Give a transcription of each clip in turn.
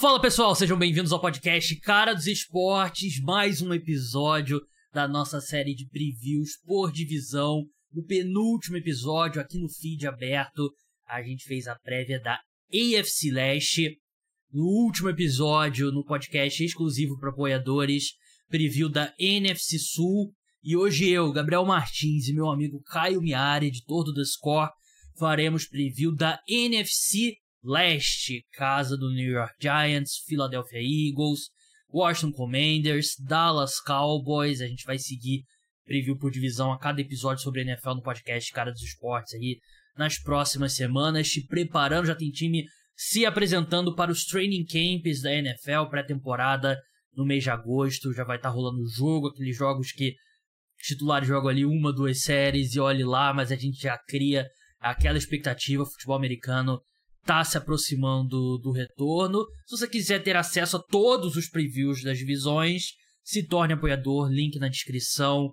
Fala pessoal, sejam bem-vindos ao podcast Cara dos Esportes, mais um episódio da nossa série de previews por divisão. No penúltimo episódio, aqui no feed aberto, a gente fez a prévia da AFC Leste. No último episódio, no podcast exclusivo para apoiadores, preview da NFC Sul. E hoje eu, Gabriel Martins e meu amigo Caio Miari, editor do The Score, faremos preview da NFC Leste, casa do New York Giants, Philadelphia Eagles, Washington Commanders, Dallas Cowboys. A gente vai seguir preview por divisão a cada episódio sobre NFL no podcast Cara dos Esportes aí nas próximas semanas, te preparando, já tem time se apresentando para os training camps da NFL pré-temporada no mês de agosto, já vai estar tá rolando o jogo, aqueles jogos que os titulares jogam ali uma, duas séries e olhe lá, mas a gente já cria aquela expectativa, futebol americano tá se aproximando do retorno. Se você quiser ter acesso a todos os previews das divisões, se torne apoiador, link na descrição.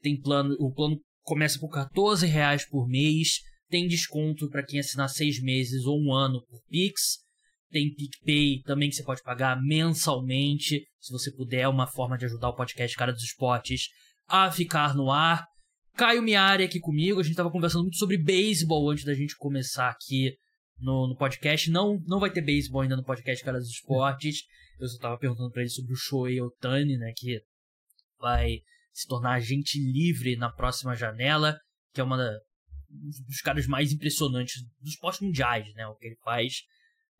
Tem plano, o plano começa por 14 reais por mês, tem desconto para quem assinar seis meses ou um ano por Pix. Tem PicPay também que você pode pagar mensalmente, se você puder, é uma forma de ajudar o podcast Cara dos Esportes a ficar no ar. Caio Miari aqui comigo, a gente estava conversando muito sobre beisebol antes da gente começar aqui no, no podcast. Não, não vai ter beisebol ainda no podcast Cara dos Esportes. Eu só estava perguntando para ele sobre o Shohei Otani, né, que vai se tornar agente livre na próxima janela, que é uma da, um dos caras mais impressionantes dos esportes mundiais, né? O que ele faz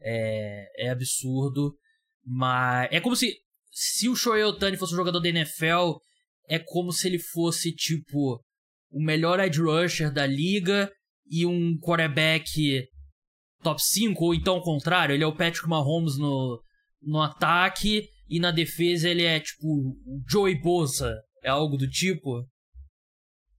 é, é absurdo. Mas é como se se o Shohei Otani fosse um jogador da NFL, é como se ele fosse tipo o melhor edge rusher da liga e um quarterback top 5, ou então ao contrário, ele é o Patrick Mahomes no, no ataque e na defesa ele é tipo o Joey Bosa, é algo do tipo.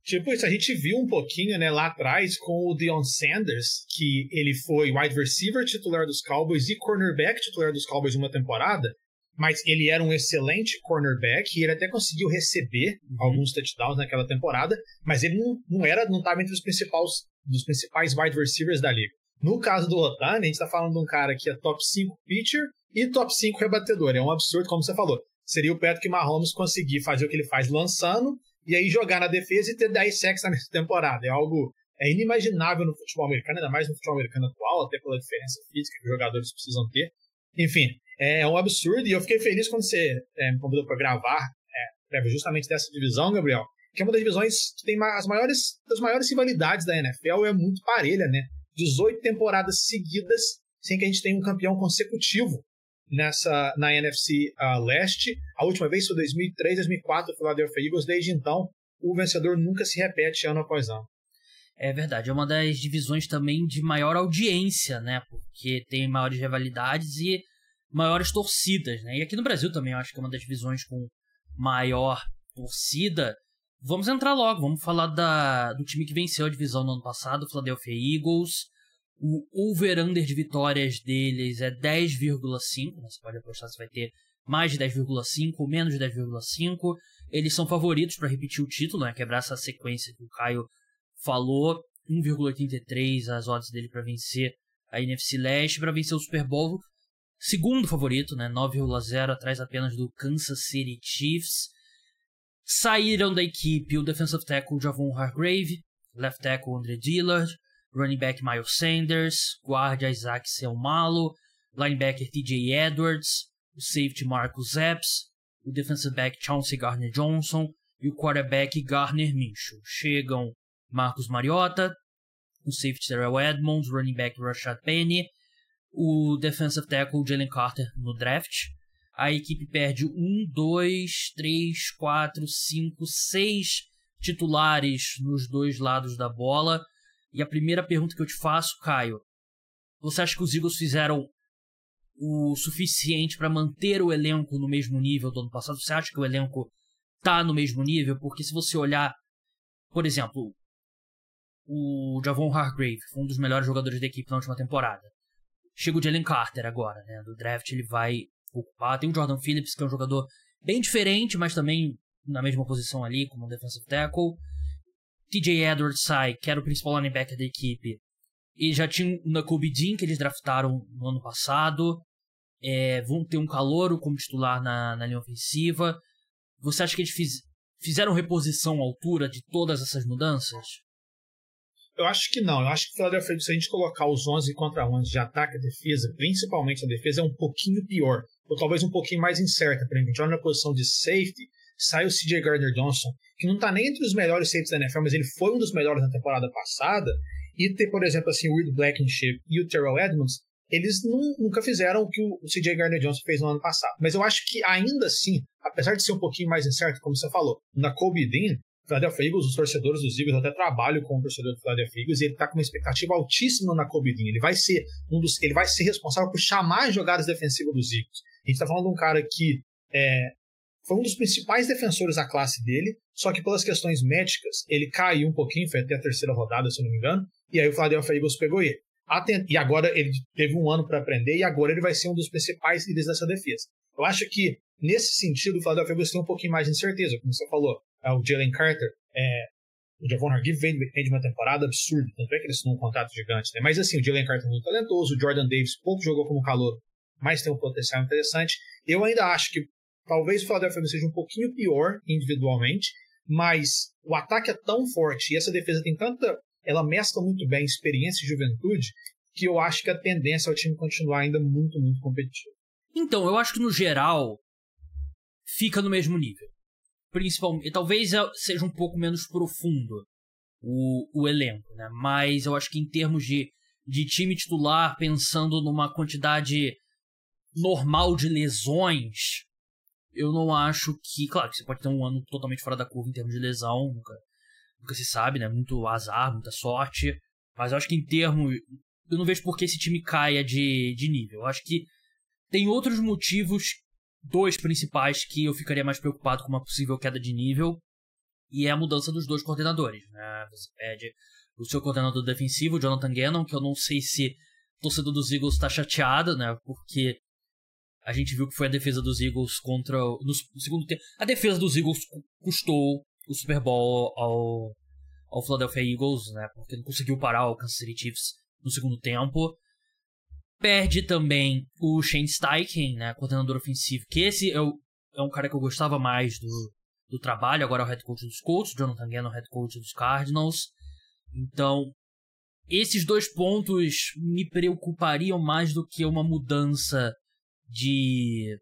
Tipo, isso a gente viu um pouquinho, né, lá atrás com o Deion Sanders, que ele foi wide receiver titular dos Cowboys e cornerback titular dos Cowboys uma temporada, mas ele era um excelente cornerback e ele até conseguiu receber uhum. alguns touchdowns naquela temporada, mas ele não, não era, não estava entre os principais, dos principais wide receivers da liga. No caso do Otani, a gente está falando de um cara que é top 5 pitcher e top 5 rebatedor. É um absurdo, como você falou. Seria o Patrick Mahomes conseguir fazer o que ele faz lançando e aí jogar na defesa e ter 10 sacks na mesma temporada. É algo é inimaginável no futebol americano, ainda mais no futebol americano atual, até pela diferença física que os jogadores precisam ter. Enfim, é um absurdo e eu fiquei feliz quando você é, me convidou para gravar é, justamente dessa divisão, Gabriel, que é uma das divisões que tem as maiores, das maiores rivalidades da NFL, é muito parelha, né? 18 temporadas seguidas sem que a gente tenha um campeão consecutivo nessa na NFC uh, ah, Leste. A última vez foi 2003, 2004, o Philadelphia Eagles. Desde então, o vencedor nunca se repete ano após ano. É verdade, é uma das divisões também de maior audiência, né? Porque tem maiores rivalidades e maiores torcidas, né? E aqui no Brasil também eu acho que é uma das divisões com maior torcida. Vamos entrar logo, vamos falar da, do time que venceu a divisão no ano passado, o Philadelphia Eagles. O over-under de vitórias deles é 10,5. Né? Você pode apostar se vai ter mais de 10,5 ou menos de 10,5. Eles são favoritos para repetir o título, né? quebrar essa sequência que o Caio falou. 1,83 as odds dele para vencer a NFC Leste, para vencer o Super Bowl. Segundo favorito, né? 9,0 atrás apenas do Kansas City Chiefs. Saíram da equipe o defensive tackle Javon Hargrave, left tackle Andre Dillard, running back Miles Sanders, guarda Isaac Selmalo, linebacker TJ Edwards, o safety Marcus Epps, o defensive back Chauncey Gardner-Johnson e o quarterback Garner Minshew. Chegam Marcus Mariota, o safety Terrell Edmonds, running back Rashad Penny, o defensive tackle Jalen Carter no draft, a equipe perde um, dois, três, quatro, cinco, seis titulares nos dois lados da bola. E a primeira pergunta que eu te faço, Caio, você acha que os Eagles fizeram o suficiente para manter o elenco no mesmo nível do ano passado? Você acha que o elenco tá no mesmo nível? Porque se você olhar, por exemplo, o Javon Hargrave foi um dos melhores jogadores da equipe na última temporada. Chega o Jalen Carter agora, né? Do draft ele vai ocupar. Tem o Jordan Phillips, que é um jogador bem diferente, mas também na mesma posição ali, como um defensive tackle. TJ Edwards sai, que era o principal linebacker da equipe. E já tinha o Nakobe Dean, que eles draftaram no ano passado. é, vão ter um calouro como titular na, na linha ofensiva. Você acha que eles fiz, fizeram reposição à altura de todas essas mudanças? Eu acho que não. Eu acho que o Philadelphia, se a gente colocar os 11 contra 11 de ataque e defesa, principalmente a defesa, é um pouquinho pior. Ou talvez um pouquinho mais incerta. Por exemplo, a gente olha na posição de safety, sai o CJ Gardner-Johnson, que não está nem entre os melhores safeties da NFL, mas ele foi um dos melhores na temporada passada. E ter, por exemplo, assim, o Will Blankenship e o Terrell Edmonds, eles nunca fizeram o que o CJ Gardner-Johnson fez no ano passado. Mas eu acho que ainda assim, apesar de ser um pouquinho mais incerto, como você falou, na Kobe Dean, Philadelphia Eagles, os torcedores dos Eagles, até trabalho com o torcedor do Philadelphia Eagles, e ele está com uma expectativa altíssima na Dean. Ele vai ser um dos, ele vai ser responsável por chamar as jogadas defensivas dos Eagles. A gente está falando de um cara que é, foi um dos principais defensores da classe dele, só que pelas questões médicas, ele caiu um pouquinho, foi até a terceira rodada, se não me engano, e aí o Philadelphia Eagles pegou ele. E agora ele teve um ano para aprender, e agora ele vai ser um dos principais líderes dessa defesa. Eu acho que, nesse sentido, o Philadelphia Eagles tem um pouquinho mais de incerteza, como você falou. É, o Jalen Carter, é, o Javon Hargive vem, vem de uma temporada absurda, tanto é que ele assinou um contrato gigante, né? Mas assim, o Jalen Carter é muito talentoso, o Jordan Davis pouco jogou como calor, mas tem um potencial interessante. Eu ainda acho que talvez o Philadelphia seja um pouquinho pior individualmente, mas o ataque é tão forte e essa defesa tem tanta. Ela mescla muito bem experiência e juventude que eu acho que a tendência é o time continuar ainda muito, muito competitivo. Então, eu acho que no geral fica no mesmo nível principalmente. Talvez seja um pouco menos profundo o, o elenco, né? Mas eu acho que em termos de, de time titular, pensando numa quantidade normal de lesões, eu não acho que. Claro que você pode ter um ano totalmente fora da curva em termos de lesão, nunca, nunca se sabe, né? Muito azar, muita sorte. Mas eu acho que em termos. Eu não vejo por que esse time caia de, de nível. Eu acho que tem outros motivos dois principais que eu ficaria mais preocupado com uma possível queda de nível e é a mudança dos dois coordenadores. Né? Você pede o seu coordenador defensivo, Jonathan Gannon, que eu não sei se o torcedor dos Eagles está chateado, né? Porque a gente viu que foi a defesa dos Eagles contra. No, segundo tempo. A defesa dos Eagles custou o Super Bowl ao, ao Philadelphia Eagles, né? Porque não conseguiu parar o Kansas City Chiefs no segundo tempo. Perde também o Shane Steichen, né, coordenador ofensivo, que esse é, o, é um cara que eu gostava mais do, do trabalho, agora é o head coach dos Colts, Jonathan Gannon, head coach dos Cardinals. Então, esses dois pontos me preocupariam mais do que uma mudança de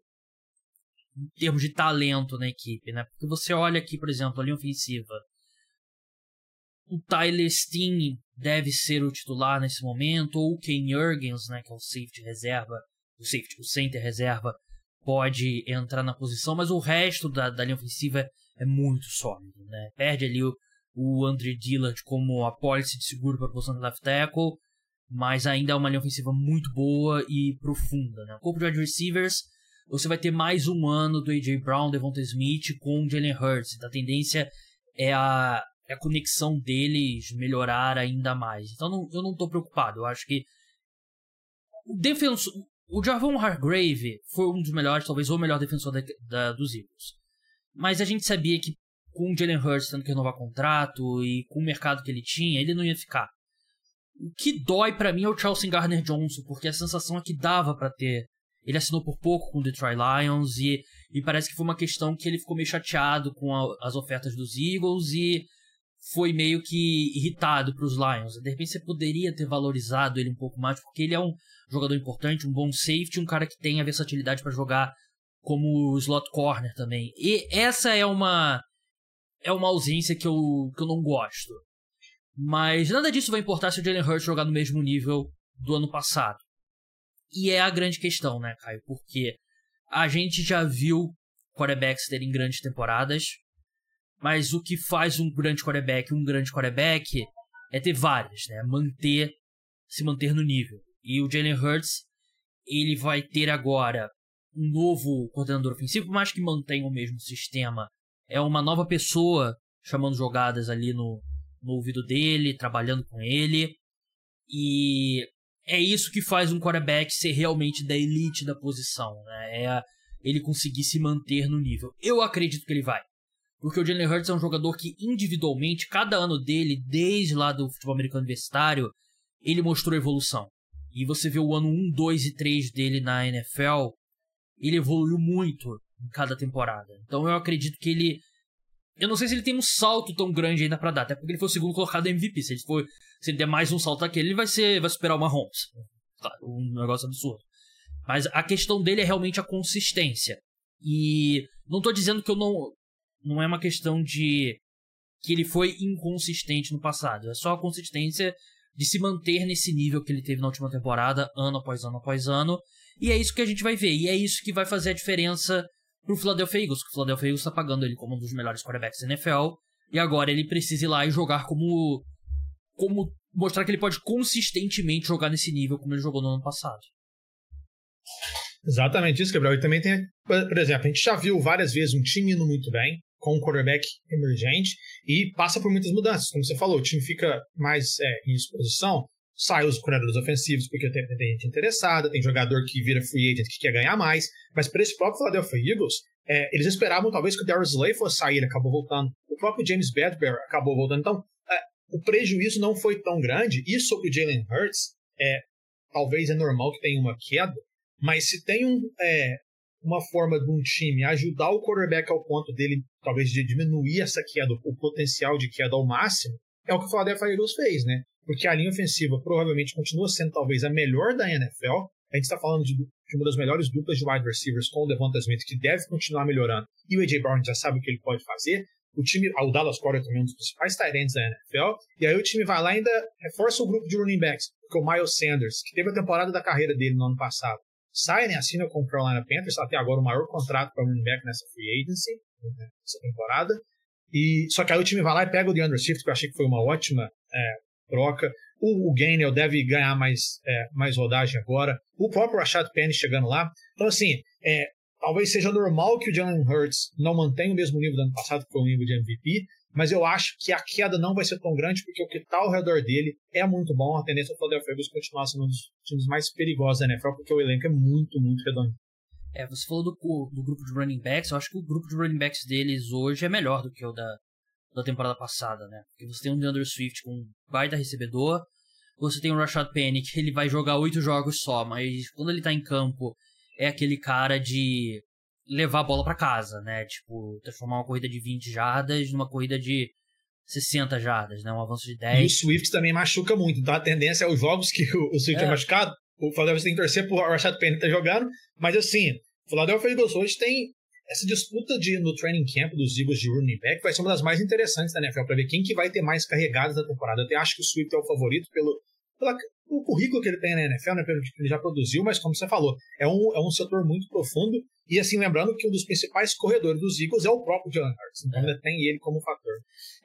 em termos de talento na equipe, né? Porque você olha aqui, por exemplo, a linha ofensiva. O Tyler Steen deve ser o titular nesse momento, ou o Ken Jurgens, né, que é o safety reserva, o safety, o center reserva, pode entrar na posição, mas o resto da, da linha ofensiva é muito sólido, né? Perde ali o, o Andre Dillard como apólice de seguro para a posição de left tackle, mas ainda é uma linha ofensiva muito boa e profunda, né? O corpo de wide receivers, você vai ter mais um ano do A.J. Brown, Devonta Smith com Jalen Hurts. A tendência é a a conexão deles melhorar ainda mais. Então não, eu não estou preocupado. Eu acho que o defensor, o Javon Hargrave foi um dos melhores, talvez o melhor defensor da, da, dos Eagles. Mas a gente sabia que com o Jalen Hurts tendo que renovar contrato e com o mercado que ele tinha, ele não ia ficar. O que dói para mim é o Chelsea Gardner Johnson, porque a sensação é que dava para ter. Ele assinou por pouco com o Detroit Lions e, e parece que foi uma questão que ele ficou meio chateado com a, as ofertas dos Eagles e foi meio que irritado para os Lions. De repente você poderia ter valorizado ele um pouco mais, porque ele é um jogador importante, um bom safety, um cara que tem a versatilidade para jogar como slot corner também. E essa é uma é uma ausência que eu, que eu não gosto. Mas nada disso vai importar se o Jalen Hurts jogar no mesmo nível do ano passado. E é a grande questão, né, Caio? Porque a gente já viu quarterbacks terem grandes temporadas, mas o que faz um grande quarterback um grande quarterback é ter várias, né? Manter, se manter no nível. E o Jalen Hurts, ele vai ter agora um novo coordenador ofensivo, mais que mantenha o mesmo sistema. É uma nova pessoa chamando jogadas ali no, no ouvido dele, trabalhando com ele. E é isso que faz um quarterback ser realmente da elite da posição, né? É ele conseguir se manter no nível. Eu acredito que ele vai. Porque o Jalen Hurts é um jogador que individualmente, cada ano dele, desde lá do futebol americano universitário, ele mostrou evolução. e você vê o ano 1, 2 e 3 dele na NFL, ele evoluiu muito em cada temporada. Então eu acredito que ele. Eu não sei se ele tem um salto tão grande ainda para dar, até porque ele foi o segundo colocado MVP. Se ele, for, se ele der mais um salto aquele, ele vai, ser, vai superar o Mahomes. Claro, um negócio absurdo. Mas a questão dele é realmente a consistência. E não tô dizendo que eu não. Não é uma questão de que ele foi inconsistente no passado. É só a consistência de se manter nesse nível que ele teve na última temporada, ano após ano após ano. E é isso que a gente vai ver. E é isso que vai fazer a diferença pro Philadelphia Eagles. Que o Philadelphia Eagles está pagando ele como um dos melhores quarterbacks da NFL. E agora ele precisa ir lá e jogar como. como mostrar que ele pode consistentemente jogar nesse nível como ele jogou no ano passado. Exatamente isso, Gabriel. E também tem, por exemplo, a gente já viu várias vezes um time indo muito bem, com um quarterback emergente, e passa por muitas mudanças. Como você falou, o time fica mais é, em exposição, sai os corredores ofensivos porque tem, tem, gente interessada, tem jogador que vira free agent que quer ganhar mais, mas para esse próprio Philadelphia Eagles, é, eles esperavam talvez que o Darius Slay fosse sair, ele acabou voltando. O próprio James Badbury acabou voltando. Então, é, o prejuízo não foi tão grande. E sobre o Jalen Hurts, é, talvez é normal que tenha uma queda, mas se tem um, é, uma forma de um time ajudar o quarterback ao ponto dele, talvez, de diminuir essa queda, o potencial de queda ao máximo, é o que o Philadelphia Eagles fez, né? Porque a linha ofensiva provavelmente continua sendo talvez a melhor da NFL. A gente está falando de, de, uma das melhores duplas de wide receivers com o Devonta Smith, que deve continuar melhorando. E o A.J. Brown já sabe o que ele pode fazer. O time, o Dallas Cowboys também é um dos principais tight da NFL. E aí o time vai lá e ainda reforça o grupo de running backs, porque o Miles Sanders, que teve a temporada da carreira dele no ano passado, sai, né, assina com o Carolina Panthers, até agora o maior contrato para running back nessa free agency, nessa temporada. E, só que aí o time vai lá e pega o DeAndre Swift, que eu achei que foi uma ótima é, troca. O, o Gainwell deve ganhar mais, é, mais rodagem agora. O próprio Rashad Penny chegando lá. Então, assim, é, talvez seja normal que o Jalen Hurts não mantenha o mesmo nível do ano passado, que foi o nível de MVP, mas eu acho que a queda não vai ser tão grande, porque o que está ao redor dele é muito bom. A tendência é o Philadelphia Eagles continuar sendo um dos times mais perigosos da NFL, porque o elenco é muito, muito redondo. É, você falou do, do grupo de running backs, eu acho que o grupo de running backs deles hoje é melhor do que o da, da temporada passada, né? Porque você tem um DeAndre Swift com um baita recebedor, você tem o Rashad Penny, que ele vai jogar oito jogos só, mas quando ele tá em campo, é aquele cara de levar a bola para casa, né? Tipo, transformar uma corrida de 20 jardas numa corrida de 60 jardas, né? Um avanço de 10. E o Swift também machuca muito, então a tendência é os jogos que o Swift é, é machucado, o Philadelphia tem que torcer pro Rashad Penny tá jogando, mas assim, o Philadelphia Eagles hoje tem essa disputa de, no training camp dos Eagles de running back vai ser uma das mais interessantes da NFL, para ver quem que vai ter mais carregadas na temporada. Eu até acho que o Swift é o favorito pelo, pela, o currículo que ele tem na NFL, né, pelo que ele já produziu, mas como você falou, é um, é um setor muito profundo. E assim, lembrando que um dos principais corredores dos Eagles é o próprio Jalen Hurts, então é. ainda tem ele como fator.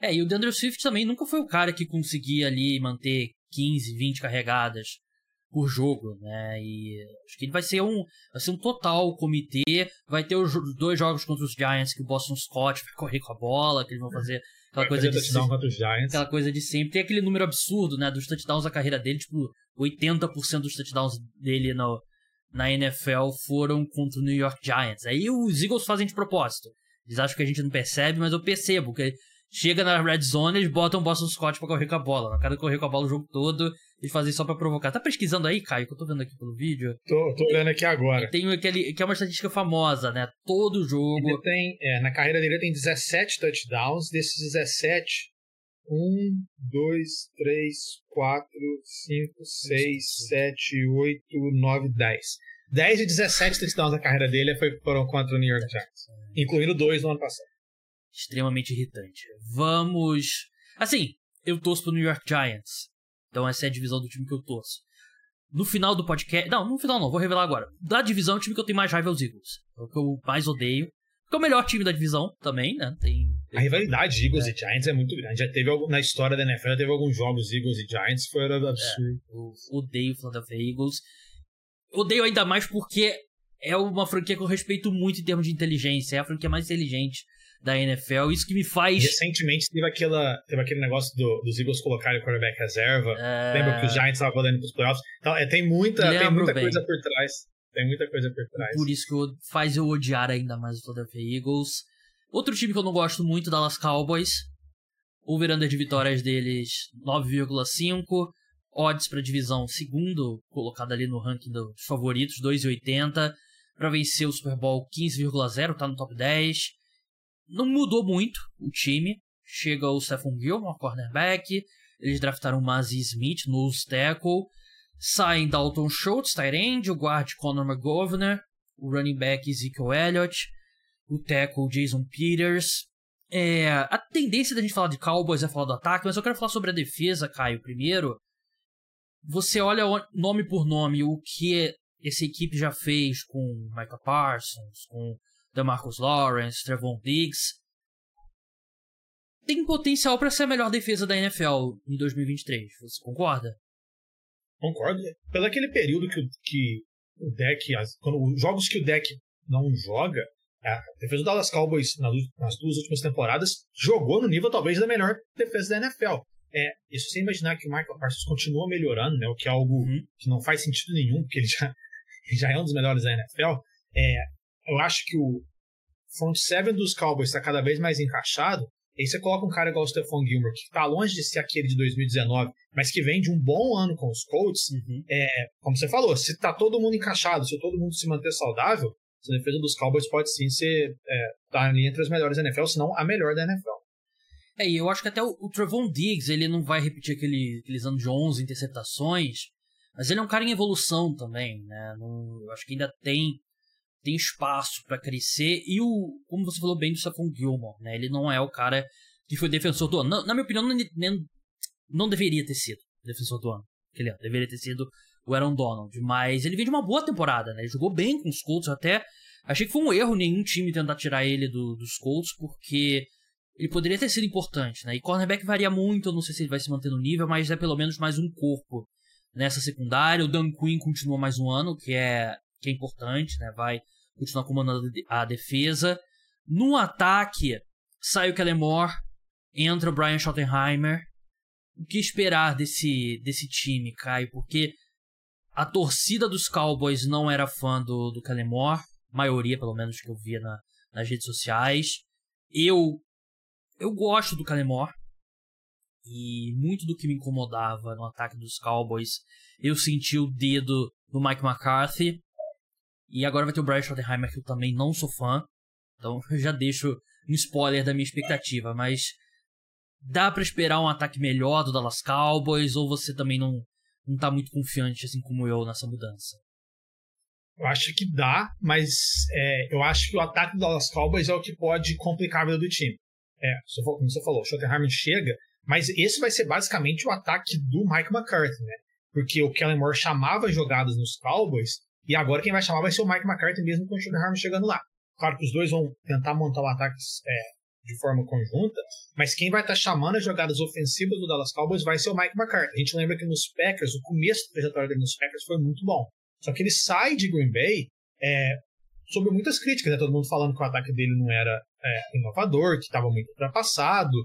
É, e o DeAndre Swift também nunca foi o cara que conseguia ali manter 15, 20 carregadas por jogo, né? E acho que ele vai ser um, vai ser um total comitê. Vai ter os dois jogos contra os Giants que o Boston Scott vai correr com a bola, que eles vão fazer aquela vai coisa de sempre, aquela coisa de sempre. Tem aquele número absurdo, né, dos touchdowns da carreira dele, tipo 80% dos touchdowns dele no, na NFL foram contra o New York Giants. Aí os Eagles fazem de propósito. Eles acham que a gente não percebe, mas eu percebo que chega na red zone, eles botam o Boston Scott pra correr com a bola. Na cara de correr com a bola o jogo todo, eles fazem só pra provocar. Tá pesquisando aí, Caio, que eu tô vendo aqui pelo vídeo? Tô, tô olhando aqui agora. Tem aquele, que é uma estatística famosa, né? Todo jogo. Ele tem, é, na carreira dele tem 17 touchdowns, desses 17, 1, 2, 3, 4, 5, 6, 7, 8, 9, 10. 10 de 17 touchdowns da carreira dele foram contra o New York Giants, incluindo dois no ano passado extremamente irritante. Vamos. Assim, eu torço pro New York Giants. Então essa é a divisão do time que eu torço. No final do podcast. Não, no final não, vou revelar agora. Da divisão, o time que eu tenho mais raiva é os Eagles. É o que eu mais odeio. Porque é o melhor time da divisão também, né? Tem. A rivalidade Eagles é. e Giants é muito grande. Já teve na história da NFL, já teve alguns jogos Eagles e Giants, foi absurdo. É, eu odeio o Philadelphia Eagles. Odeio ainda mais porque é uma franquia que eu respeito muito em termos de inteligência. É a franquia mais inteligente da NFL. Isso que me faz. Recentemente teve, aquela, teve aquele negócio do, dos Eagles colocarem o quarterback reserva. É... Lembra que os Giants estavam podendo pros playoffs? Então, é, tem muita, tem muita coisa por trás. Tem muita coisa por trás. Por isso que eu, faz eu odiar ainda mais o Philadelphia Eagles. Outro time que eu não gosto muito, Dallas Cowboys. O under de vitórias deles 9,5. odds para divisão, segundo colocado ali no ranking dos favoritos, 2,80 para vencer o Super Bowl 15,0, tá no top 10. Não mudou muito o time. Chega o Stephon Gilmore, cornerback. Eles draftaram o Mazzy Smith, no tackle. Saem Dalton Schultz, tight o guard Conor McGovern, o running back Ezekiel Elliott, o tackle Jason Peters. É, a tendência da gente falar de Cowboys é falar do ataque, mas eu quero falar sobre a defesa, Caio, primeiro. Você olha nome por nome o que essa equipe já fez com Michael Parsons, com DeMarcus Lawrence, Trevon Diggs. Tem potencial para ser a melhor defesa da NFL em 2023. Você concorda? Concordo. Pelo aquele período que, que o deck, as, quando os jogos que o deck não joga, a defesa do Dallas Cowboys nas, nas duas últimas temporadas jogou no nível talvez da melhor defesa da NFL. É, isso sem imaginar que o Michael Parsons continua melhorando, né, o que é algo uhum. que não faz sentido nenhum, porque ele já, ele já é um dos melhores da NFL. É, eu acho que o front seven dos Cowboys está cada vez mais encaixado aí você coloca um cara igual o Stephon Gilmore, que está longe de ser aquele de 2019, mas que vem de um bom ano com os Colts, uhum. é, como você falou, se tá todo mundo encaixado, se todo mundo se manter saudável, a defesa dos Cowboys pode sim ser é, tá ali entre as melhores da NFL, se não a melhor da NFL. É, e eu acho que até o, o Trevon Diggs, ele não vai repetir aquele, aqueles anos de 11 interceptações, mas ele é um cara em evolução também, né? Não, eu acho que ainda tem tem espaço para crescer. E o, como você falou bem do Stephon Gilmore, né? Ele não é o cara que foi defensor do ano. na minha opinião, não, não deveria ter sido defensor do ano. Ele deveria ter sido o Aaron Donald. Mas ele vem de uma boa temporada, né? Ele jogou bem com os Colts. até achei que foi um erro nenhum time tentar tirar ele do, dos Colts, porque ele poderia ter sido importante, né? E cornerback varia muito, eu não sei se ele vai se manter no nível, mas é pelo menos mais um corpo nessa secundária. O Dan Quinn continua mais um ano, que é que é importante, né? Vai continuar comandando a defesa. No ataque, sai o Kellemore, entra o Brian Schottenheimer. O que esperar desse, desse time, Caio? Porque a torcida dos Cowboys não era fã do, do Kellemore, maioria, pelo menos, que eu via na, nas redes sociais. Eu eu gosto do Kellemore. E muito do que me incomodava no ataque dos Cowboys, eu senti o dedo do Mike McCarthy. E agora vai ter o Brian Schottenheimer, que eu também não sou fã. Então eu já deixo um spoiler da minha expectativa. Mas dá para esperar um ataque melhor do Dallas Cowboys? Ou você também não, não tá muito confiante, assim como eu, nessa mudança? Eu acho que dá, mas é, eu acho que o ataque do Dallas Cowboys é o que pode complicar a vida do time. É, como você falou, o Schottenheimer chega, mas esse vai ser basicamente o ataque do Mike McCarthy, né? Porque o Kellen Moore chamava jogadas nos Cowboys e agora quem vai chamar vai ser o Mike McCarthy mesmo com o Schottenheimer chegando lá. Claro que os dois vão tentar montar o um ataque é, de forma conjunta, mas quem vai estar tá chamando as jogadas ofensivas do Dallas Cowboys vai ser o Mike McCarthy. A gente lembra que nos Packers, o começo da trajetória dele nos Packers foi muito bom. Só que ele sai de Green Bay é, sob muitas críticas, né? Todo mundo falando que o ataque dele não era é, inovador, que estava muito ultrapassado,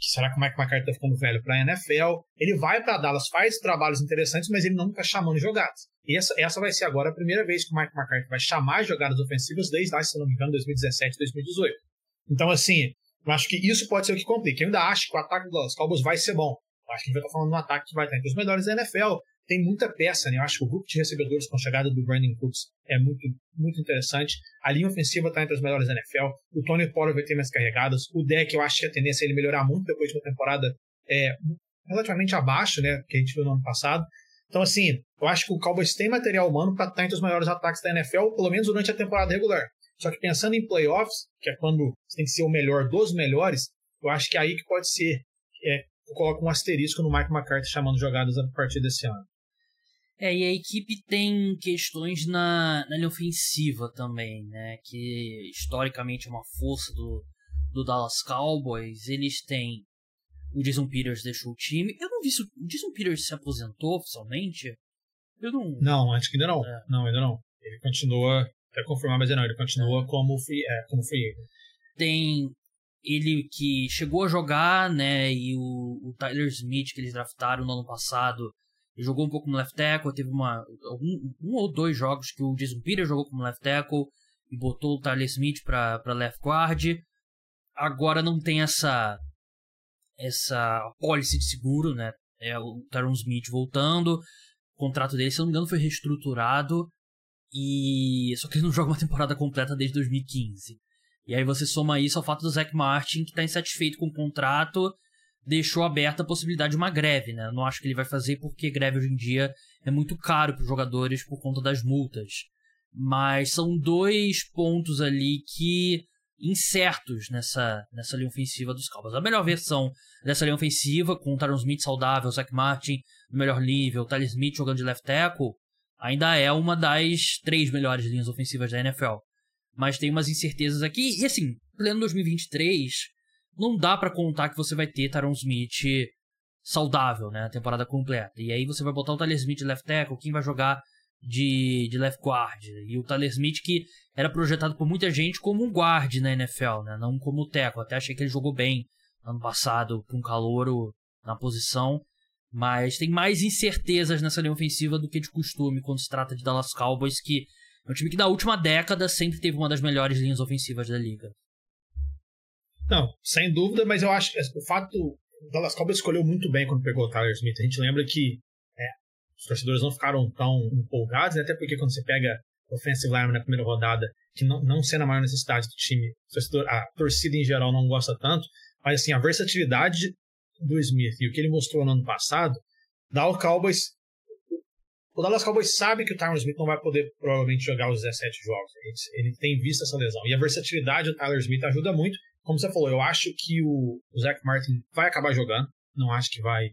que será que o Mike McCarthy está ficando velho para a NFL? Ele vai para Dallas, faz trabalhos interessantes, mas ele não está chamando jogadas. Essa, essa vai ser agora a primeira vez que o Mike McCarthy vai chamar jogadas ofensivas desde lá, se não me engano, 2017, 2018. Então, assim, eu acho que isso pode ser o que complica. Eu ainda acho que o ataque do Dallas Cowboys vai ser bom. Eu acho que a gente vai estar falando de um ataque que vai estar entre os melhores da NFL. Tem muita peça, né? Eu acho que o grupo de recebedores com a chegada do Brandon Cooks é muito, muito interessante. A linha ofensiva está entre as melhores da NFL. O Tony Pollard vai ter mais carregadas. O deck, eu acho que a tendência é ele melhorar muito depois de uma temporada é, relativamente abaixo, né? Que a gente viu no ano passado. Então, assim, eu acho que o Cowboys tem material humano para estar entre os maiores ataques da NFL, pelo menos durante a temporada regular. Só que pensando em playoffs, que é quando você tem que ser o melhor dos melhores, eu acho que é aí que pode ser. É, eu coloco um asterisco no Mike McCarthy chamando jogadas a partir desse ano. É, e a equipe tem questões na, na linha ofensiva também, né? Que historicamente é uma força do, do Dallas Cowboys. Eles têm. O Jason Peters deixou o time. Eu não vi se o Jason Peters se aposentou oficialmente. Eu não. Não, acho que ainda não. É. Não, ainda não. Ele continua Quer confirmar, mas não, ele continua como free, é, como free Tem ele que chegou a jogar, né, e o, o, Tyler Smith que eles draftaram no ano passado, ele jogou um pouco no left tackle, teve uma, um, um ou dois jogos que o Jason Peters jogou como left tackle e botou o Tyler Smith para left guard. Agora não tem essa essa policy de seguro, né? É, o Tyron Smith voltando, o contrato dele, se não me engano, foi reestruturado. E. Só que ele não joga uma temporada completa desde 2015. E aí você soma isso ao fato do Zach Martin, que tá insatisfeito com o contrato, deixou aberta a possibilidade de uma greve, né? Eu não acho que ele vai fazer porque greve hoje em dia é muito caro para os jogadores por conta das multas. Mas são dois pontos ali que incertos nessa, nessa linha ofensiva dos Cowboys. A melhor versão dessa linha ofensiva, com o Tyron Smith saudável, Zach Martin no melhor nível, Tyler Smith jogando de left tackle, ainda é uma das três melhores linhas ofensivas da NFL. Mas tem umas incertezas aqui. E assim, pleno 2023, não dá para contar que você vai ter Tyron Smith saudável, né? A temporada completa. E aí você vai botar o Tyler Smith de left tackle, quem vai jogar de, de left guard. E o Tyler Smith, que era projetado por muita gente como um guard na NFL, né? Não como tackle. Até achei que ele jogou bem ano passado com um calouro na posição. Mas tem mais incertezas nessa linha ofensiva do que de costume quando se trata de Dallas Cowboys, que é um time que na última década sempre teve uma das melhores linhas ofensivas da liga. Não, sem dúvida, mas eu acho que o fato. O Dallas Cowboys escolheu muito bem quando pegou o Tyler Smith. A gente lembra que os torcedores não ficaram tão empolgados, né? até porque quando você pega offensive lineman na primeira rodada, que não, não sendo a maior necessidade do time, a torcida em geral não gosta tanto, mas assim, a versatilidade do Smith e o que ele mostrou no ano passado, dá ao Cowboys. O Dallas Cowboys sabe que o Tyler Smith não vai poder provavelmente jogar os 17 jogos. Ele, ele tem visto essa lesão. E a versatilidade do Tyler Smith ajuda muito. Como você falou, eu acho que o, o Zach Martin vai acabar jogando. Não acho que vai,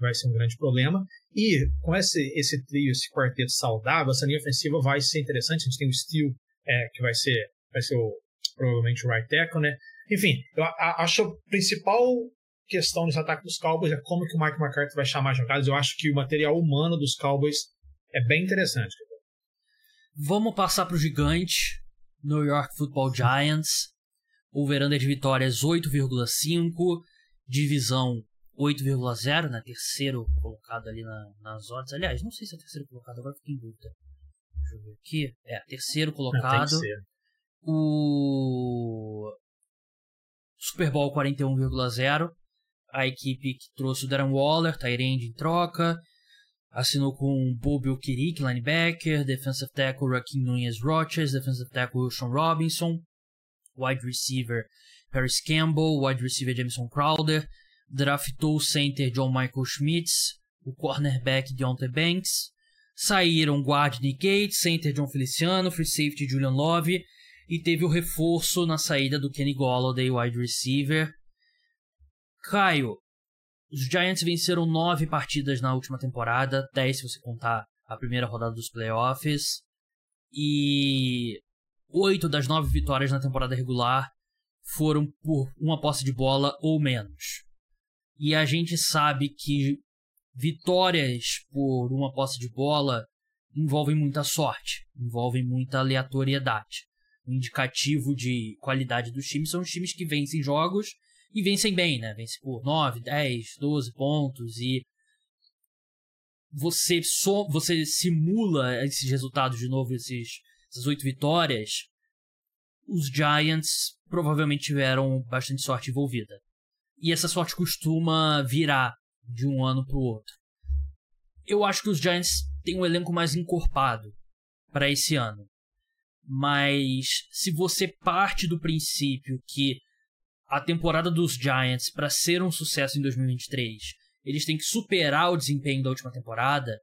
vai ser um grande problema. E com esse, esse trio, esse quarteto saudável, essa linha ofensiva vai ser interessante. A gente tem o Steel, é, que vai ser, vai ser o, provavelmente o right tackle, né? Enfim, eu acho a principal questão desse ataque dos Cowboys é como que o Mike McCarthy vai chamar jogadas. Eu acho que o material humano dos Cowboys é bem interessante. Vamos passar para o gigante, New York Football Giants. O veranda de vitórias 8,5, divisão 8,0, né? Terceiro colocado ali na, nas odds. Aliás, não sei se é terceiro colocado, agora fiquei em dúvida. Deixa eu ver aqui. É, terceiro colocado. o Super Bowl 41,0. A equipe que trouxe o Darren Waller, Tyrande em troca. Assinou com Bob Okirik, linebacker. Defensive tackle Rakim Nunez Roches. Defensive tackle Sean Robinson. Wide receiver Paris Campbell. Wide receiver Jameson Crowder draftou o center John Michael Schmitz, o cornerback Deontay Banks, saíram guard Nick Gates, center John Feliciano, free safety Julian Love e teve o reforço na saída do Kenny Golladay, wide receiver. Caio, os Giants venceram nove partidas na última temporada, dez se você contar a primeira rodada dos playoffs, e oito das nove vitórias na temporada regular foram por uma posse de bola ou menos. E a gente sabe que vitórias por uma posse de bola envolvem muita sorte, envolvem muita aleatoriedade. O indicativo de qualidade dos times são os times que vencem jogos e vencem bem, né? Vence por 9, 10, 12 pontos e você só você simula esses resultados de novo, esses, essas oito vitórias, os Giants provavelmente tiveram bastante sorte envolvida. E essa sorte costuma virar de um ano para o outro. Eu acho que os Giants têm um elenco mais encorpado para esse ano. Mas se você parte do princípio que a temporada dos Giants, para ser um sucesso em 2023, eles têm que superar o desempenho da última temporada,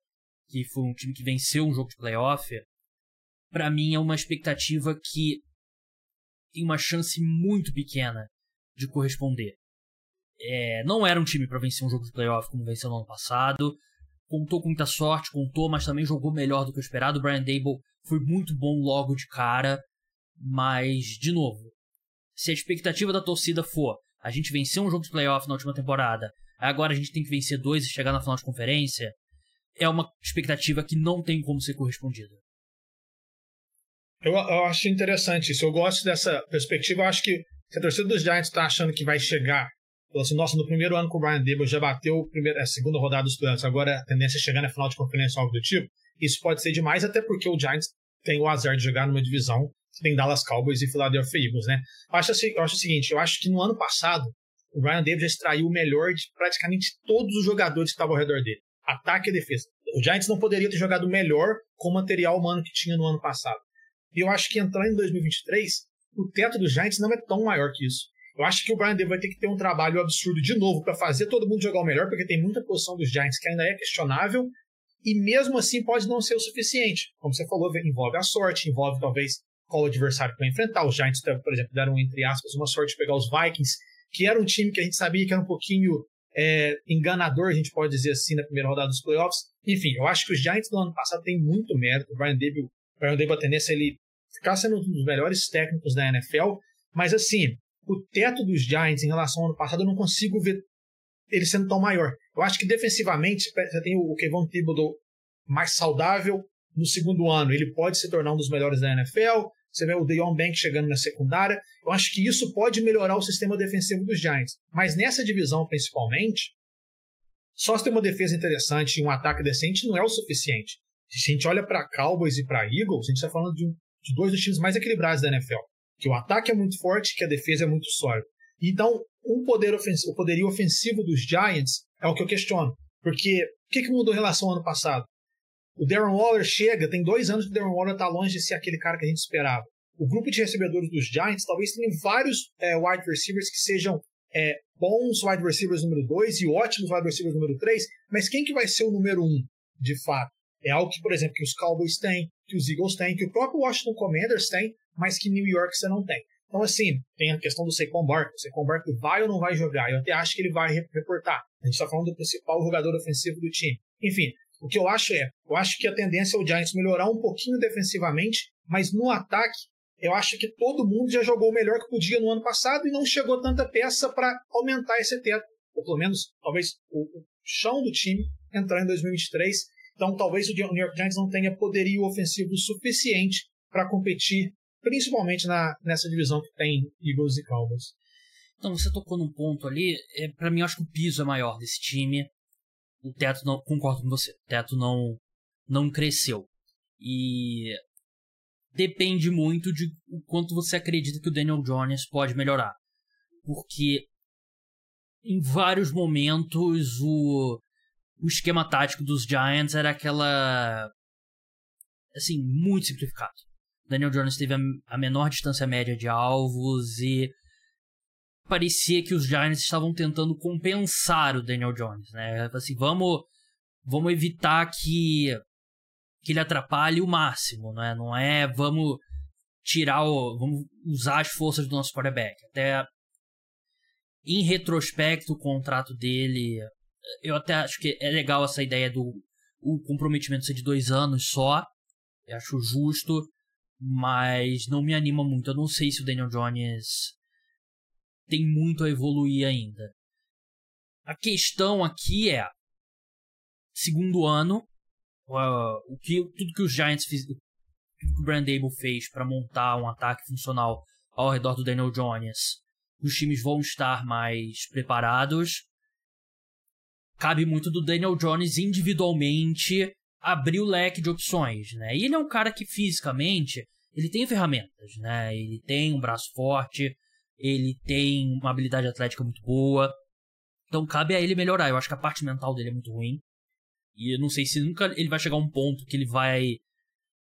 que foi um time que venceu um jogo de playoff, para mim é uma expectativa que tem uma chance muito pequena de corresponder. É, não era um time para vencer um jogo de playoff como venceu no ano passado. Contou com muita sorte, contou, mas também jogou melhor do que o esperado. O Brian Dable foi muito bom logo de cara. Mas, de novo, se a expectativa da torcida for a gente venceu um jogo de playoff na última temporada, agora a gente tem que vencer dois e chegar na final de conferência, é uma expectativa que não tem como ser correspondida. Eu, eu acho interessante isso. Eu gosto dessa perspectiva. Eu acho que se a torcida dos Giants está achando que vai chegar Falou assim, nossa, no primeiro ano com o Brian Dable já bateu a segunda rodada dos playoffs, agora a tendência é chegar na final de conferência algo do tipo. Isso pode ser demais, até porque o Giants tem o azar de jogar numa divisão que tem Dallas Cowboys e Philadelphia Eagles, né? Eu acho, assim, eu acho o seguinte, eu acho que no ano passado o Ryan Davis já extraiu o melhor de praticamente todos os jogadores que estavam ao redor dele. Ataque e defesa. O Giants não poderia ter jogado melhor com o material humano que tinha no ano passado. E eu acho que entrando em 2023, o teto dos Giants não é tão maior que isso. Eu acho que o Brian Davis vai ter que ter um trabalho absurdo de novo para fazer todo mundo jogar o melhor, porque tem muita posição dos Giants que ainda é questionável, e mesmo assim pode não ser o suficiente. Como você falou, envolve a sorte, envolve talvez qual adversário que vai enfrentar. Os Giants, por exemplo, deram, entre aspas, uma sorte de pegar os Vikings, que era um time que a gente sabia que era um pouquinho é, enganador, a gente pode dizer assim, na primeira rodada dos playoffs. Enfim, eu acho que os Giants do ano passado têm muito mérito. O Brian Dable, Brian Dable a tendência é ele ficar sendo um dos melhores técnicos da NFL, mas assim, o teto dos Giants em relação ao ano passado eu não consigo ver ele sendo tão maior. Eu acho que defensivamente você tem o Kevin Thibodeau mais saudável no segundo ano, ele pode se tornar um dos melhores da NFL. Você vê o Deion Bank chegando na secundária. Eu acho que isso pode melhorar o sistema defensivo dos Giants. Mas nessa divisão, principalmente, só se tem uma defesa interessante e um ataque decente não é o suficiente. Se a gente olha para Cowboys e para Eagles, a gente está falando de, um, de, dois dos times mais equilibrados da NFL. Que o ataque é muito forte, que a defesa é muito sólida. Então, um poder ofensivo, o poderio ofensivo dos Giants é o que eu questiono. Porque o que, que mudou em relação ao ano passado? O Darren Waller chega, tem dois anos que o Darren Waller está longe de ser aquele cara que a gente esperava. O grupo de recebedores dos Giants talvez tenha vários é, wide receivers que sejam é, bons wide receivers número 2 e ótimos wide receivers número 3, mas quem que vai ser o número 1, um, de fato? É algo que, por exemplo, que os Cowboys têm, que os Eagles têm, que o próprio Washington Commanders tem, mas que New York você não tem. Então, assim, tem a questão do Saquon Barkley. O Saquon Barkley vai ou não vai jogar? Eu até acho que ele vai reportar. A gente está falando do principal jogador ofensivo do time. Enfim, o que eu acho é, eu acho que a tendência é o Giants melhorar um pouquinho defensivamente, mas no ataque, eu acho que todo mundo já jogou o melhor que podia no ano passado e não chegou tanta peça para aumentar esse teto, ou pelo menos talvez o, o chão do time entrar em 2023. Então, talvez o New York Giants não tenha poderio ofensivo suficiente para competir, principalmente na, nessa divisão que tem Eagles e Cowboys. Então, você tocou num ponto ali, é, para mim, eu acho que o piso é maior desse time o teto não. Concordo com você. O teto não, não cresceu. E depende muito de o quanto você acredita que o Daniel Jones pode melhorar. Porque em vários momentos o, o esquema tático dos Giants era aquela. Assim, muito simplificado. Daniel Jones teve a, a menor distância média de alvos e parecia que os Giants estavam tentando compensar o Daniel Jones, né? Assim, vamos, vamos evitar que, que ele atrapalhe o máximo, né? Não é vamos tirar o, vamos usar as forças do nosso quarterback. Até em retrospecto, o contrato dele, eu até acho que é legal essa ideia do o comprometimento ser de dois anos só. Eu acho justo, mas não me anima muito. Eu não sei se o Daniel Jones tem muito a evoluir ainda. A questão aqui é, segundo ano, uh, o que, tudo que os Giants fiz, tudo que o Brandable fez para montar um ataque funcional ao redor do Daniel Jones, os times vão estar mais preparados. Cabe muito do Daniel Jones individualmente abrir o leque de opções, né? E ele é um cara que fisicamente ele tem ferramentas, né? Ele tem um braço forte, ele tem uma habilidade atlética muito boa. Então cabe a ele melhorar. Eu acho que a parte mental dele é muito ruim. E eu não sei se nunca ele vai chegar a um ponto que ele vai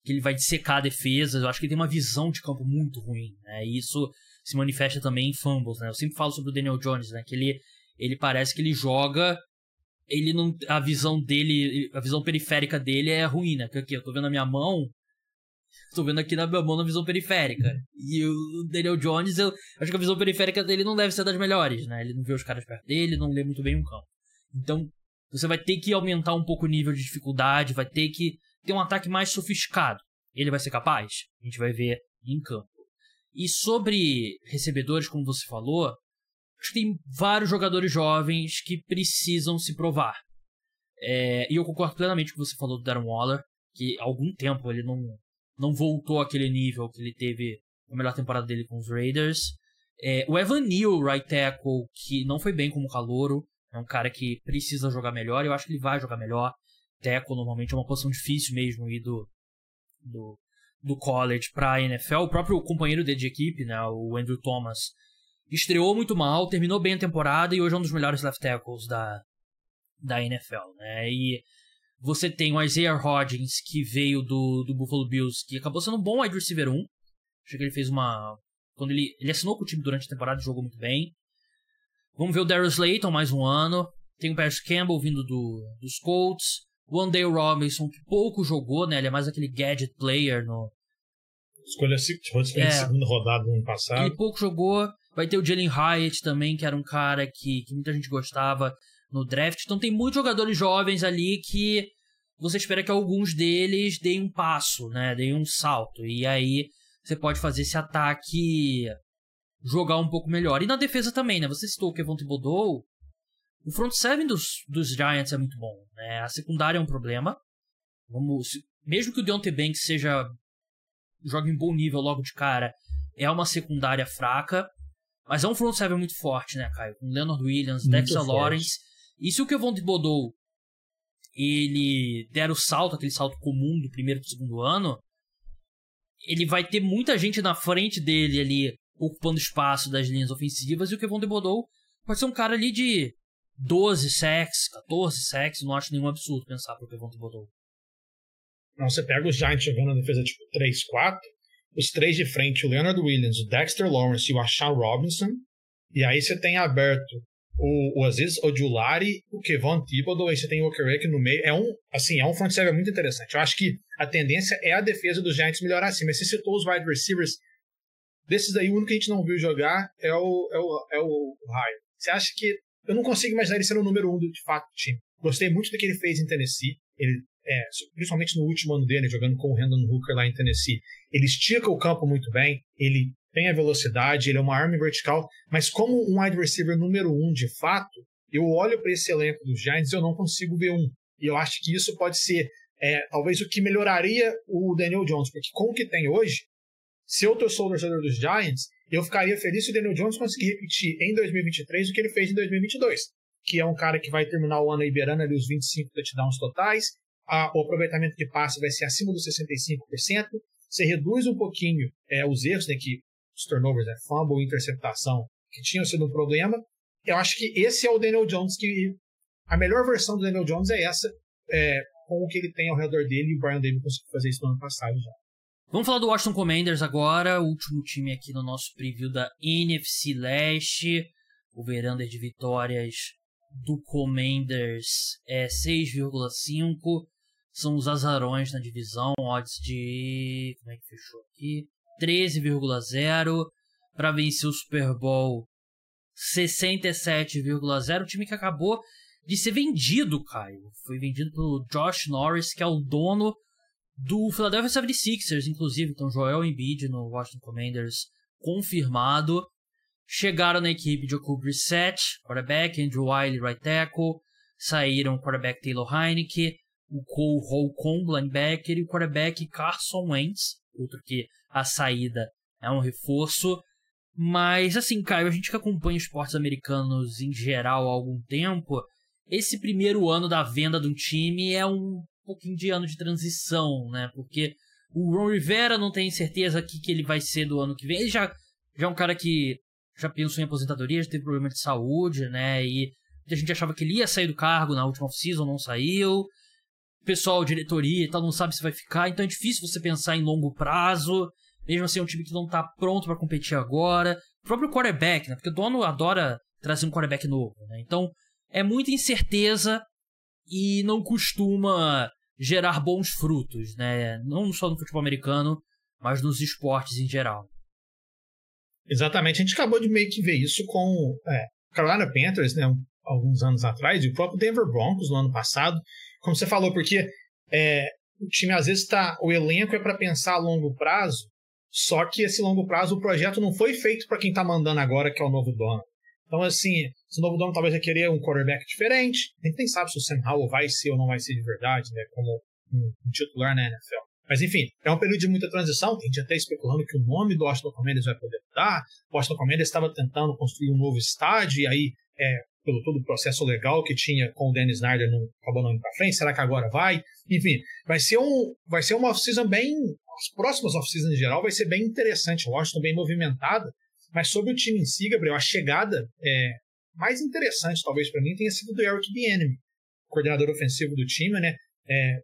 que ele vai dissecar defesas. Eu acho que ele tem uma visão de campo muito ruim, né? E isso se manifesta também em fumbles, né? Eu sempre falo sobre o Daniel Jones, né? Que ele ele parece que ele joga ele não a visão dele, a visão periférica dele é ruim, né? Porque aqui eu tô vendo a minha mão, Tô vendo aqui na minha mão na visão periférica. E o Daniel Jones, eu acho que a visão periférica dele não deve ser das melhores, né? Ele não vê os caras perto dele, não lê muito bem o campo. Então, você vai ter que aumentar um pouco o nível de dificuldade, vai ter que ter um ataque mais sofisticado. Ele vai ser capaz? A gente vai ver em campo. E sobre recebedores, como você falou, acho que tem vários jogadores jovens que precisam se provar. É, e eu concordo plenamente com o que você falou do Darren Waller, que há algum tempo ele não, não voltou àquele nível que ele teve na melhor temporada dele com os Raiders. É, o Evan Neal, right tackle, que não foi bem como calouro, é um cara que precisa jogar melhor, eu acho que ele vai jogar melhor. Tackle normalmente é uma posição difícil mesmo ir do, do, do college para a NFL. O próprio companheiro dele de equipe, né, o Andrew Thomas, estreou muito mal, terminou bem a temporada e hoje é um dos melhores left tackles da, da NFL, né? E você tem o Isaiah Hodgins, que veio do, do Buffalo Bills, que acabou sendo um bom wide receiver 1. Acho que ele fez uma. Quando ele, ele assinou com o time durante a temporada, jogou muito bem. Vamos ver o Darius Slayton mais um ano. Tem o Paris Campbell vindo do, dos Colts. O Andale Robinson, que pouco jogou, né? Ele é mais aquele gadget player no. Escolha escolha é, segunda rodada no ano passado. Ele pouco jogou. Vai ter o Jalen Hyatt também, que era um cara que, que muita gente gostava no draft. Então tem muitos jogadores jovens ali que você espera que alguns deles deem um passo, né? Deem um salto. E aí você pode fazer esse ataque jogar um pouco melhor. E na defesa também, né? Você citou o Kevon Thibodeau. O front seven dos, dos Giants é muito bom. Né? A secundária é um problema. Vamos, mesmo que o Deontay Banks seja jogue em bom nível logo de cara, é uma secundária fraca. Mas é um front seven muito forte, né, Caio? Com Leonard Williams, muito Dexter forte. Lawrence. E se o Kevon Thibodeau ele der o salto, aquele salto comum do primeiro e do segundo ano, ele vai ter muita gente na frente dele ali ocupando espaço das linhas ofensivas e o Kevon Thibodeau pode ser um cara ali de 12 sacks, 14 sacks, não acho nenhum absurdo pensar pro Kevon Thibodeau. Não, você pega os Giants jogando na defesa tipo 3-4, os três de frente, o Leonard Williams, o Dexter Lawrence e o Ashawn Robinson, e aí você tem aberto o, o Aziz Ojulari, o Kevon Thibodeau, aí você tem o Walker no meio. É um, assim, é um front seven muito interessante. Eu acho que a tendência é a defesa dos Giants melhorar assim, mas você citou os wide receivers. Desses aí, o único que a gente não viu jogar é o, é o, é o Ryan. Você acha que. Eu não consigo imaginar ele sendo o número um do, de fato do time. Gostei muito do que ele fez em Tennessee. Ele, é, principalmente no último ano dele, jogando com o Randall Hooker lá em Tennessee. Ele estica o campo muito bem, ele tem a velocidade, ele é uma arma vertical, mas como um wide receiver número um de fato, eu olho para esse elenco dos Giants e eu não consigo ver um. E eu acho que isso pode ser é, talvez o que melhoraria o Daniel Jones, porque com o que tem hoje, se eu sou o torcedor dos Giants, eu ficaria feliz se o Daniel Jones conseguir repetir em 2023 o que ele fez em 2022, que é um cara que vai terminar o ano aí beirando ali os 25 touchdowns totais, a, o aproveitamento de passe vai ser acima dos 65%, você reduz um pouquinho é, os erros, né, que os turnovers, né, fumble, interceptação, que tinham sido um problema. Eu acho que esse é o Daniel Jones que a melhor versão do Daniel Jones é essa, é, com o que ele tem ao redor dele, e o Brian Davis conseguiu fazer isso no ano passado já. Vamos falar do Washington Commanders agora, o último time aqui no nosso preview da NFC Leste. O veranda de vitórias do Commanders é 6,5. São os azarões na divisão, odds de. Como é que fechou aqui? 13,0 para vencer o Super Bowl 67,0. O time que acabou de ser vendido, Caio. Foi vendido pelo Josh Norris, que é o dono do Philadelphia 76ers, inclusive. Então, Joel Embiid no Washington Commanders confirmado. Chegaram na equipe de Jacob Brissett, quarterback, Andrew Wiley, right tackle. Saíram quarterback Taylor Heineke, o Cole Holcomb, linebacker, e o quarterback Carson Wentz, outro que a saída é um reforço. Mas, assim, Caio, a gente que acompanha esportes americanos em geral há algum tempo, esse primeiro ano da venda de um time é um pouquinho de ano de transição, né? Porque o Ron Rivera não tem certeza que, que ele vai ser do ano que vem. Ele já, já é um cara que já pensou em aposentadoria, já teve problema de saúde, né? E a gente achava que ele ia sair do cargo na última off-season, não saiu. Pessoal, diretoria e tal, não sabe se vai ficar, então é difícil você pensar em longo prazo. Mesmo assim, é um time que não tá pronto para competir agora. O próprio quarterback, né? Porque o dono adora trazer um quarterback novo, né? Então, é muita incerteza e não costuma gerar bons frutos, né? Não só no futebol americano, mas nos esportes em geral. Exatamente. A gente acabou de meio que ver isso com é, Carolina Panthers, né? Alguns anos atrás, e o próprio Denver Broncos no ano passado. Como você falou, porque é, o time às vezes está. O elenco é para pensar a longo prazo, só que esse longo prazo, o projeto não foi feito para quem está mandando agora, que é o novo dono. Então, assim, esse novo dono talvez vai querer um quarterback diferente. Nem, nem sabe se o Sam Howell vai ser ou não vai ser de verdade, né? Como um, um titular na NFL. Mas enfim, é um período de muita transição. Tem gente até especulando que o nome do Washington Commanders vai poder mudar. O Washington Commanders estava tentando construir um novo estádio, e aí, é, pelo todo o processo legal que tinha com o Dennis Snyder, não acabou para frente. Será que agora vai? Enfim, vai ser, um, vai ser uma off-season bem. As próximas off-seasons em geral vai ser bem interessante. Washington bem movimentada. Mas sobre o time em si, Gabriel, a chegada é, mais interessante, talvez para mim, tenha sido do Eric Bieniemy, coordenador ofensivo do time, né? É,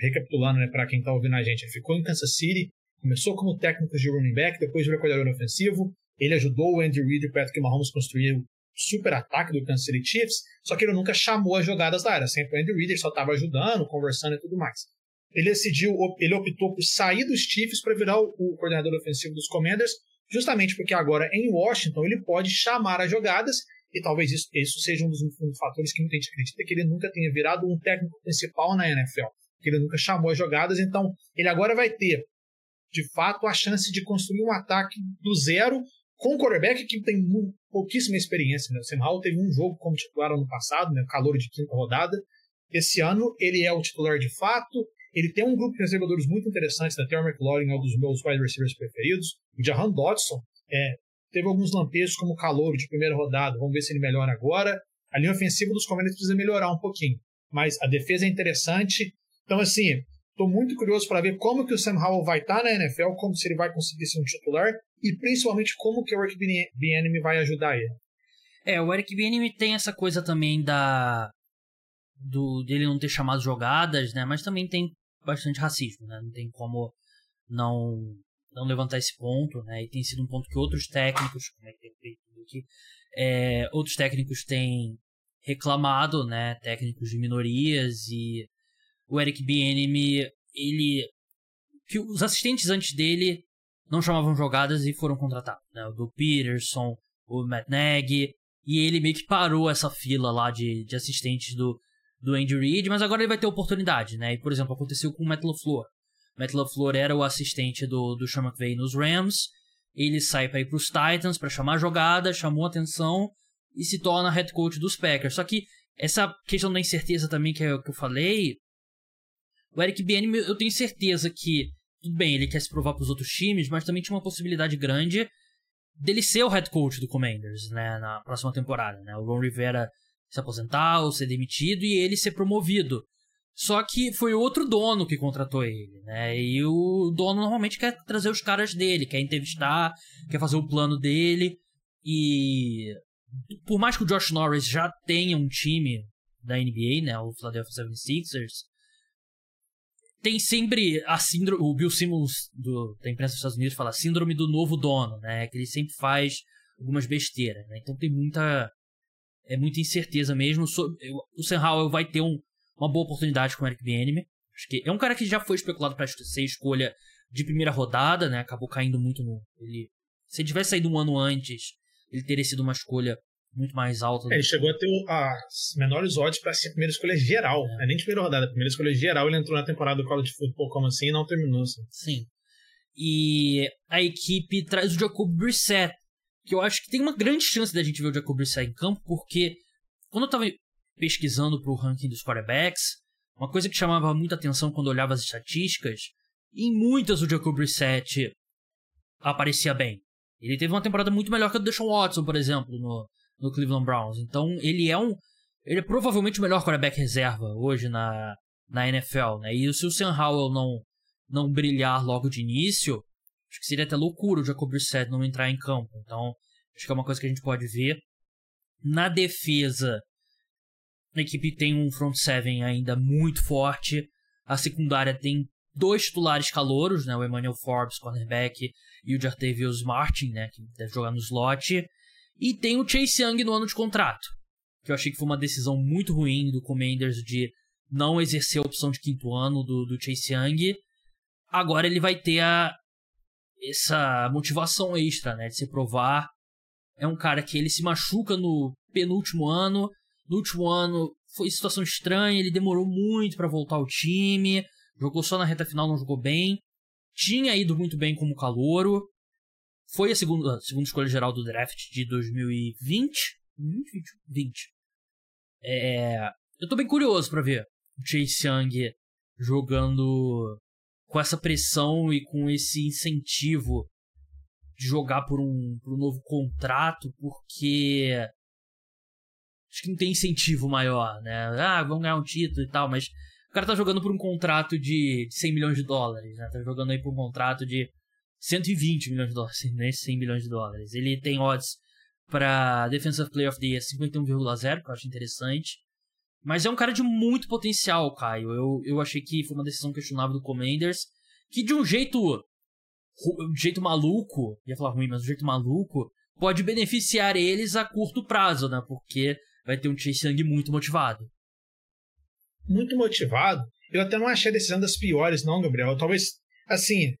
recapitulando, né, para quem está ouvindo a gente, ele ficou em Kansas City, começou como técnico de running back, depois virou coordenador ofensivo. Ele ajudou o Andy Reid e o Patrick Mahomes construir super ataque do Kansas City Chiefs, só que ele nunca chamou as jogadas da área, sempre o Andy Reid, só estava ajudando, conversando e tudo mais. Ele decidiu, ele optou por sair dos Chiefs para virar o, o coordenador ofensivo dos Commanders, justamente porque agora em Washington ele pode chamar as jogadas e talvez isso, isso seja um dos, um dos, fatores que muita gente acredita que ele nunca tenha virado um técnico principal na NFL, que ele nunca chamou as jogadas, então ele agora vai ter, de fato, a chance de construir um ataque do zero com um quarterback que tem pouquíssima experiência. Né? O Sam Howell teve um jogo como titular ano passado, né? calor de quinta rodada. Esse ano ele é o titular de fato, ele tem um grupo de recebedores muito interessantes, né? Terry McLaurin é um dos meus wide receivers preferidos. O Jahan Dodson é, teve alguns lampejos como calor de primeira rodada. Vamos ver se ele melhora agora. A linha ofensiva dos Commanders precisa melhorar um pouquinho. Mas a defesa é interessante. Então, assim, estou muito curioso para ver como que o Sam Howell vai estar tá na NFL, como se ele vai conseguir ser um titular e principalmente como que o Eric Bieniemy vai ajudar ele. É, o Eric Bieniemy tem essa coisa também da do dele não ter chamado jogadas, né? Mas também tem bastante racismo, né? Não tem como não não levantar esse ponto, né? E tem sido um ponto que outros técnicos, como é outros técnicos têm reclamado, né? Técnicos de minorias e o Eric Bieniemy, ele que os assistentes antes dele não chamavam jogadas e foram contratados, né? O do Peterson, o Matt Nagy, e ele meio que parou essa fila lá de, de assistentes do do Andy Reid, mas agora ele vai ter oportunidade, né? E, por exemplo, aconteceu com o Matt LaFleur. Matt LaFleur era o assistente do, do Sean McVay nos Rams, ele sai para ir para os Titans para chamar jogada, chamou atenção e se torna head coach dos Packers. Só que essa questão da incerteza também que, o que eu falei, o Eric Bieniemy, eu tenho certeza que tudo bem, ele quer se provar para os outros times, mas também tinha uma possibilidade grande dele ser o head coach do Commanders, né, na próxima temporada, né? O Ron Rivera se aposentar ou ser demitido e ele ser promovido. Só que foi outro dono que contratou ele, né? E o dono normalmente quer trazer os caras dele, quer entrevistar, quer fazer o plano dele. E por mais que o Josh Norris já tenha um time da NBA, né, o Philadelphia 76ers, tem sempre a síndrome, o Bill Simmons do, da imprensa dos Estados Unidos fala síndrome do novo dono, né, que ele sempre faz algumas besteiras, né? Então tem muita é muita incerteza mesmo. O Sam Howell vai ter um, uma boa oportunidade com o Eric Bieniemy. Acho que é um cara que já foi especulado para ser escolha de primeira rodada, né? Acabou caindo muito no. Ele, se ele tivesse saído um ano antes, ele teria sido uma escolha muito mais alta. É, ele chegou a ter as menores odds para ser a primeira escolha geral. É. nem de primeira rodada, a primeira escolha geral. Ele entrou na temporada do College Football como assim e não terminou. Assim. Sim. E a equipe traz o Jacob Brissett, que eu acho que tem uma grande chance da gente ver o Jacob Brissett em campo, porque quando eu tava pesquisando pro ranking dos quarterbacks, uma coisa que chamava muita atenção quando eu olhava as estatísticas, em muitas o Jacob Brissett aparecia bem. Ele teve uma temporada muito melhor que a do Deshaun Watson, por exemplo, no, no Cleveland Browns. Então ele é um. Ele é provavelmente o melhor quarterback reserva hoje na, na NFL, né? E se o Sam Howell não, não brilhar logo de início, Acho que seria até loucura o Jacob Brissett não entrar em campo. Então, acho que é uma coisa que a gente pode ver. Na defesa, a equipe tem um front seven ainda muito forte. A secundária tem dois titulares calouros, né? O Emmanuel Forbes, cornerback, e o Jartavius Martin, né? Que deve jogar no slot. E tem o Chase Young no ano de contrato. Que eu achei que foi uma decisão muito ruim do Commanders de não exercer a opção de quinto ano do, do Chase Young. Agora ele vai ter a, essa motivação extra, né? De se provar. É um cara que ele se machuca no penúltimo ano. No último ano foi situação estranha, ele demorou muito para voltar ao time. Jogou só na reta final, não jogou bem. Tinha ido muito bem como calouro. Foi a segunda, a segunda escolha geral do draft de 2020. 20, 20. É, eu tô bem curioso para ver o Chase Young jogando com essa pressão e com esse incentivo de jogar por um, por um novo contrato, porque acho que não tem incentivo maior, né? Ah, vamos ganhar um título e tal, mas o cara tá jogando por um contrato de 100 milhões de dólares, né? Tá jogando aí por um contrato de 120 milhões de dólares, nem 100 milhões de dólares. Ele tem odds para Defensive Player of the Year 51,0, que eu acho interessante. Mas é um cara de muito potencial, Caio. Eu, eu achei que foi uma decisão questionável do Commanders, que de um jeito de jeito maluco, ia falar ruim, mas de um jeito maluco, pode beneficiar eles a curto prazo, né? Porque vai ter um Chase Young muito motivado. Muito motivado? Eu até não achei a decisão das piores, não, Gabriel. Talvez, assim,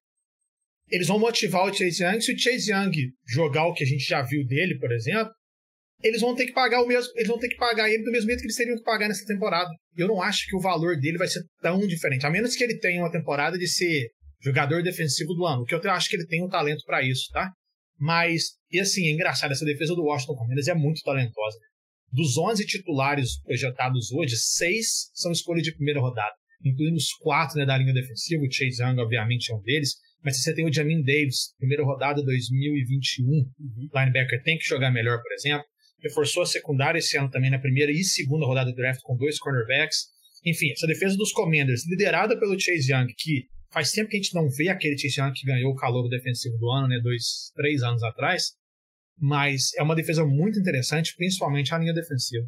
eles vão motivar o Chase Young. Se o Chase Young jogar o que a gente já viu dele, por exemplo, eles vão ter que pagar o mesmo, eles vão ter que pagar ele do mesmo jeito que eles teriam que pagar nessa temporada. Eu não acho que o valor dele vai ser tão diferente, a menos que ele tenha uma temporada de ser jogador defensivo do ano, que eu acho que ele tem um talento para isso, tá? Mas, e assim, é engraçado, essa defesa do Washington Commanders é muito talentosa. Dos 11 titulares projetados hoje, seis são escolhas de primeira rodada, incluindo os quatro né, da linha defensiva, o Chase Young, obviamente, é um deles, mas se você tem o Jamin Davis, primeira rodada 2021, uhum. linebacker tem que jogar melhor, por exemplo. Reforçou a secundária esse ano também na primeira e segunda rodada do draft com dois cornerbacks. Enfim, essa defesa dos Commanders, liderada pelo Chase Young, que faz tempo que a gente não vê aquele Chase Young que ganhou o calor defensivo do ano, né, dois, três anos atrás. Mas é uma defesa muito interessante, principalmente a linha defensiva.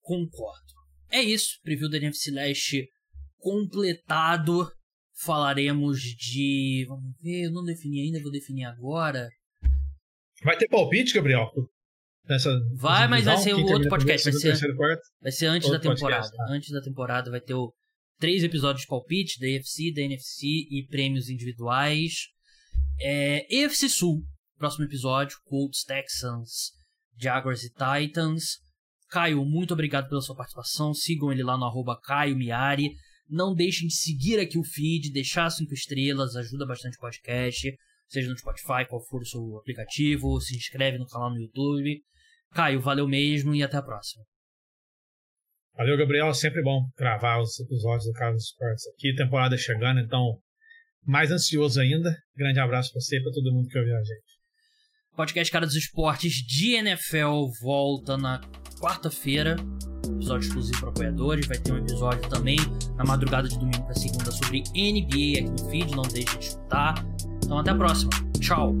Concordo. É isso, preview da NFC Leste completado falaremos de. Vamos ver, eu não defini ainda, vou definir agora. Vai ter palpite, Gabriel? Nessa vai, mas vai ser o outro podcast. Vai ser, vai ser antes outro da temporada. Podcast, tá. Antes da temporada vai ter o, três episódios de palpite da EFC, da NFC e prêmios individuais. É, EFC Sul, próximo episódio: Colts, Texans, Jaguars e Titans. Caio, muito obrigado pela sua participação. Sigam ele lá no arroba Caio Miari. Não deixem de seguir aqui o feed, deixar cinco estrelas, ajuda bastante o podcast, seja no Spotify, qual for o seu aplicativo, se inscreve no canal no YouTube. Caio, valeu mesmo e até a próxima. Valeu, Gabriel. Sempre bom gravar os episódios do Carlos Sports aqui. Temporada chegando, então mais ansioso ainda. Grande abraço para você e para todo mundo que ouviu a gente. Podcast Cara dos Esportes de NFL volta na quarta-feira episódio exclusivo para apoiadores. Vai ter um episódio também na madrugada de domingo para segunda sobre NBA aqui no feed. Não deixe de escutar. Então, até a próxima. Tchau.